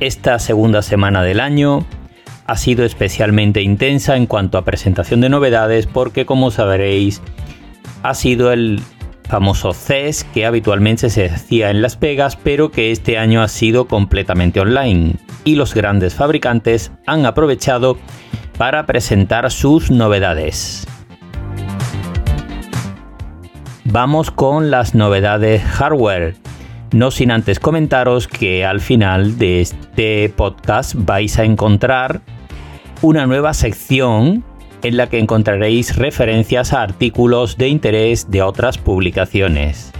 Esta segunda semana del año ha sido especialmente intensa en cuanto a presentación de novedades porque como sabréis ha sido el famoso CES que habitualmente se hacía en Las Vegas pero que este año ha sido completamente online y los grandes fabricantes han aprovechado para presentar sus novedades. Vamos con las novedades hardware. No sin antes comentaros que al final de este podcast vais a encontrar una nueva sección en la que encontraréis referencias a artículos de interés de otras publicaciones.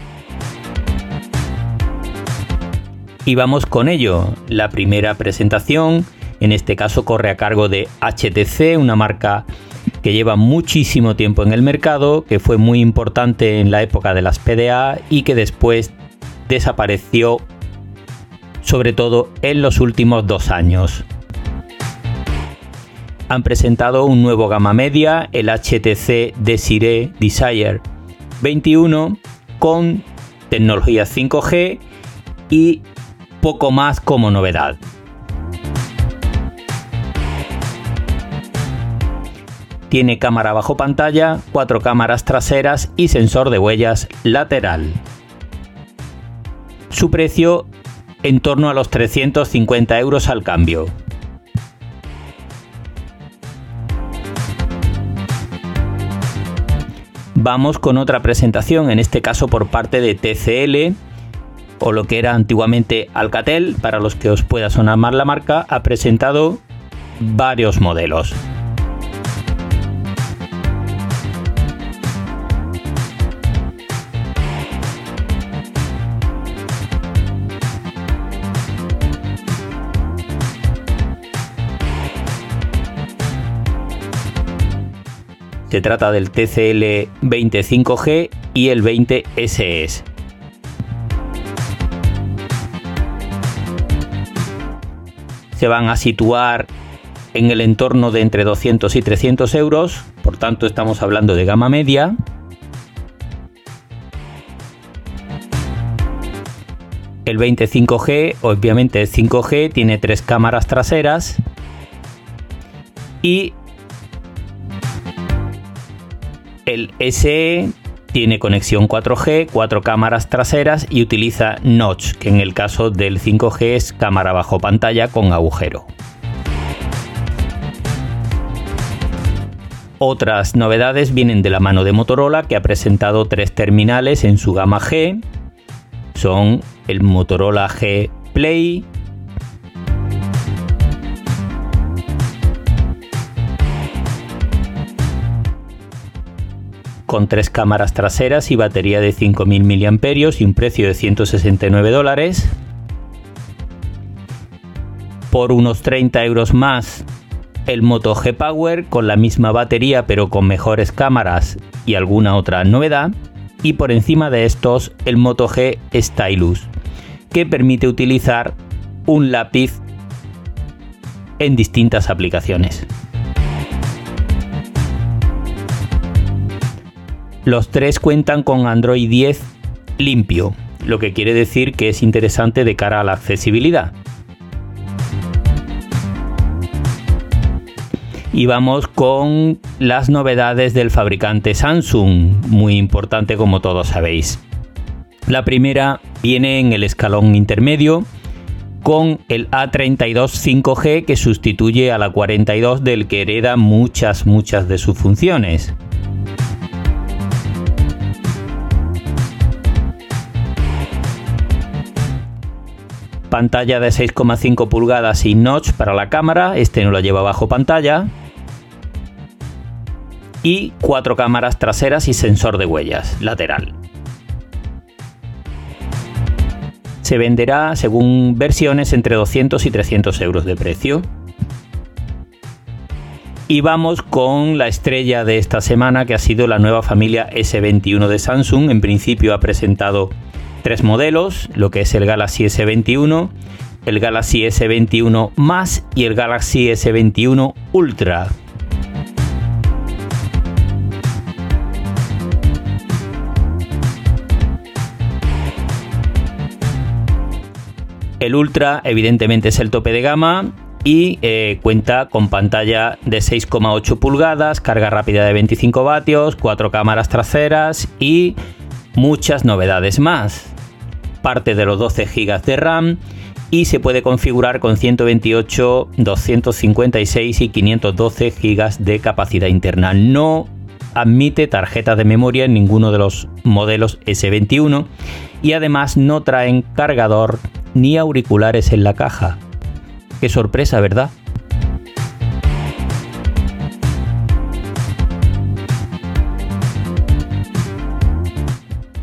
Y vamos con ello. La primera presentación en este caso corre a cargo de HTC, una marca que lleva muchísimo tiempo en el mercado, que fue muy importante en la época de las PDA y que después desapareció sobre todo en los últimos dos años. Han presentado un nuevo gama media, el HTC Desire Desire 21, con tecnología 5G y poco más como novedad. Tiene cámara bajo pantalla, cuatro cámaras traseras y sensor de huellas lateral. Su precio en torno a los 350 euros al cambio. Vamos con otra presentación, en este caso por parte de TCL, o lo que era antiguamente Alcatel, para los que os pueda sonar la marca, ha presentado varios modelos. Se trata del TCL 25G y el 20SS. Se van a situar en el entorno de entre 200 y 300 euros, por tanto estamos hablando de gama media. El 25G, obviamente es 5G, tiene tres cámaras traseras y El SE tiene conexión 4G, cuatro cámaras traseras y utiliza notch, que en el caso del 5G es cámara bajo pantalla con agujero. Otras novedades vienen de la mano de Motorola, que ha presentado tres terminales en su gama G. Son el Motorola G Play, con tres cámaras traseras y batería de 5.000 mAh y un precio de 169 dólares. Por unos 30 euros más el Moto G Power con la misma batería pero con mejores cámaras y alguna otra novedad. Y por encima de estos el Moto G Stylus que permite utilizar un lápiz en distintas aplicaciones. Los tres cuentan con Android 10 limpio, lo que quiere decir que es interesante de cara a la accesibilidad. Y vamos con las novedades del fabricante Samsung, muy importante como todos sabéis. La primera viene en el escalón intermedio con el A32 5G que sustituye a la 42 del que hereda muchas muchas de sus funciones. Pantalla de 6,5 pulgadas y notch para la cámara, este no lo lleva bajo pantalla. Y cuatro cámaras traseras y sensor de huellas lateral. Se venderá, según versiones, entre 200 y 300 euros de precio. Y vamos con la estrella de esta semana, que ha sido la nueva familia S21 de Samsung. En principio ha presentado tres modelos, lo que es el Galaxy S21, el Galaxy S21 más y el Galaxy S21 Ultra. El Ultra evidentemente es el tope de gama y eh, cuenta con pantalla de 6,8 pulgadas, carga rápida de 25 vatios, cuatro cámaras traseras y muchas novedades más. Parte de los 12 GB de RAM y se puede configurar con 128, 256 y 512 GB de capacidad interna. No admite tarjeta de memoria en ninguno de los modelos S21 y además no traen cargador ni auriculares en la caja. Qué sorpresa, ¿verdad?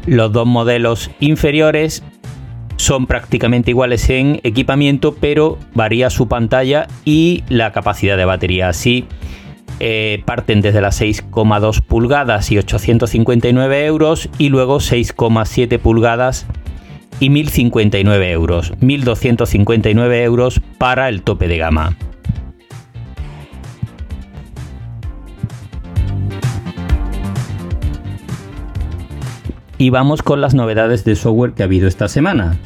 Los dos modelos inferiores son prácticamente iguales en equipamiento, pero varía su pantalla y la capacidad de batería. Así, eh, parten desde las 6,2 pulgadas y 859 euros y luego 6,7 pulgadas y 1059 euros. 1259 euros para el tope de gama. Y vamos con las novedades de software que ha habido esta semana.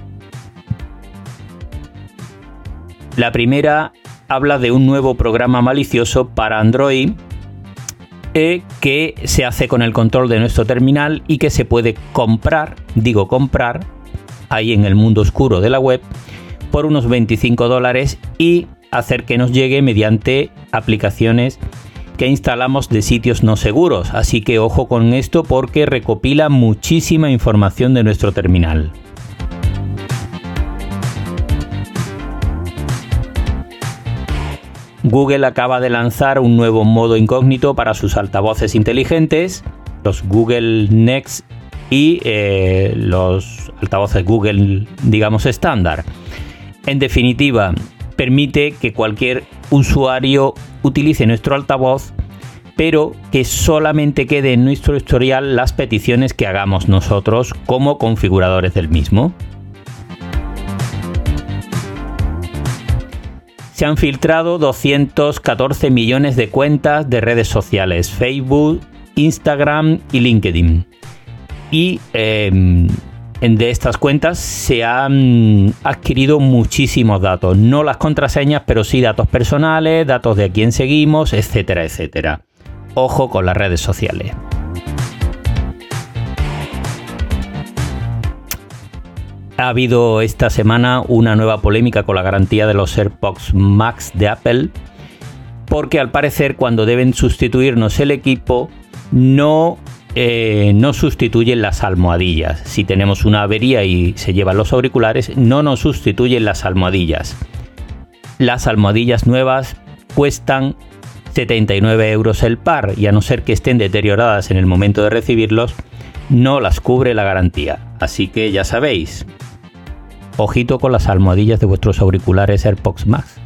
La primera habla de un nuevo programa malicioso para Android eh, que se hace con el control de nuestro terminal y que se puede comprar, digo comprar, ahí en el mundo oscuro de la web, por unos 25 dólares y hacer que nos llegue mediante aplicaciones que instalamos de sitios no seguros. Así que ojo con esto porque recopila muchísima información de nuestro terminal. Google acaba de lanzar un nuevo modo incógnito para sus altavoces inteligentes, los Google Next y eh, los altavoces Google, digamos, estándar. En definitiva, permite que cualquier usuario utilice nuestro altavoz, pero que solamente quede en nuestro historial las peticiones que hagamos nosotros como configuradores del mismo. se han filtrado 214 millones de cuentas de redes sociales, Facebook, Instagram y LinkedIn. Y em, de estas cuentas se han adquirido muchísimos datos, no las contraseñas, pero sí datos personales, datos de a quién seguimos, etcétera, etcétera. Ojo con las redes sociales. Ha habido esta semana una nueva polémica con la garantía de los AirPods Max de Apple, porque al parecer cuando deben sustituirnos el equipo no, eh, no sustituyen las almohadillas. Si tenemos una avería y se llevan los auriculares, no nos sustituyen las almohadillas. Las almohadillas nuevas cuestan 79 euros el par y a no ser que estén deterioradas en el momento de recibirlos, no las cubre la garantía. Así que ya sabéis, Ojito con las almohadillas de vuestros auriculares AirPods Max.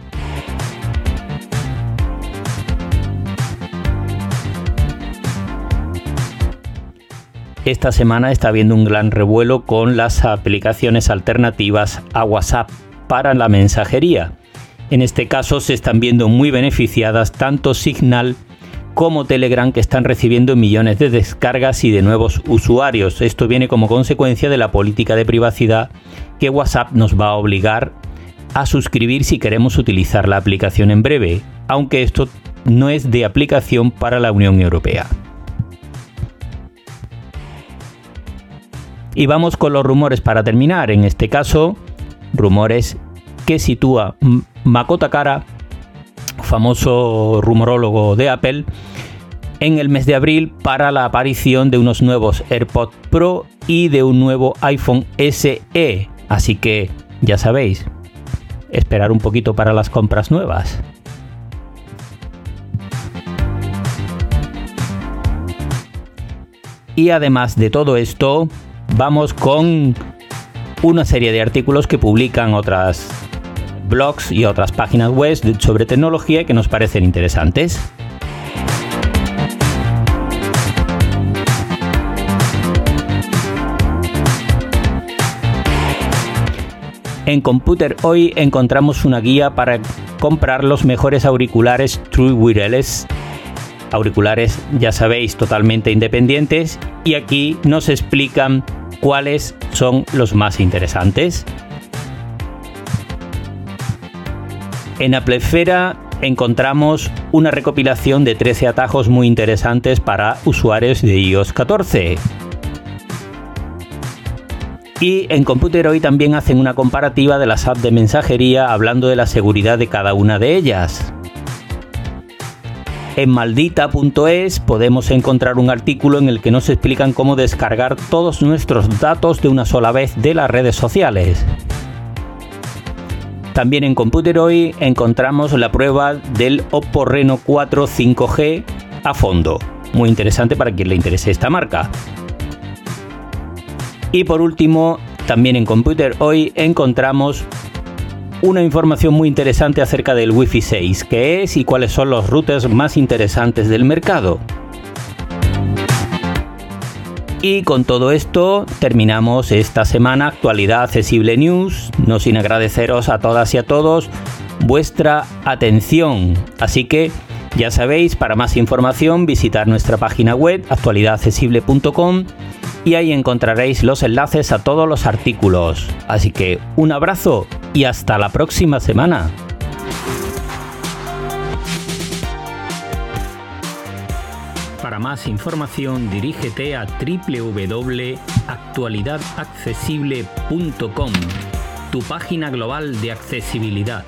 Esta semana está habiendo un gran revuelo con las aplicaciones alternativas a WhatsApp para la mensajería. En este caso se están viendo muy beneficiadas tanto Signal como Telegram que están recibiendo millones de descargas y de nuevos usuarios. Esto viene como consecuencia de la política de privacidad que WhatsApp nos va a obligar a suscribir si queremos utilizar la aplicación en breve, aunque esto no es de aplicación para la Unión Europea. Y vamos con los rumores para terminar. En este caso, rumores que sitúa Makoto Kara famoso rumorólogo de Apple, en el mes de abril para la aparición de unos nuevos AirPods Pro y de un nuevo iPhone SE. Así que ya sabéis, esperar un poquito para las compras nuevas. Y además de todo esto, vamos con una serie de artículos que publican otras blogs y otras páginas web sobre tecnología que nos parecen interesantes. En Computer hoy encontramos una guía para comprar los mejores auriculares True Wireless. Auriculares, ya sabéis, totalmente independientes y aquí nos explican cuáles son los más interesantes. En Applefera encontramos una recopilación de 13 atajos muy interesantes para usuarios de iOS 14. Y en Computer hoy también hacen una comparativa de las apps de mensajería hablando de la seguridad de cada una de ellas. En maldita.es podemos encontrar un artículo en el que nos explican cómo descargar todos nuestros datos de una sola vez de las redes sociales. También en Computer hoy encontramos la prueba del Oppo Reno 4 5G a fondo. Muy interesante para quien le interese esta marca. Y por último, también en Computer hoy encontramos una información muy interesante acerca del Wi-Fi 6, qué es y cuáles son los routers más interesantes del mercado. Y con todo esto terminamos esta semana Actualidad Accesible News, no sin agradeceros a todas y a todos vuestra atención. Así que ya sabéis, para más información visitar nuestra página web actualidadaccesible.com y ahí encontraréis los enlaces a todos los artículos. Así que un abrazo y hasta la próxima semana. Para más información dirígete a www.actualidadaccesible.com, tu página global de accesibilidad.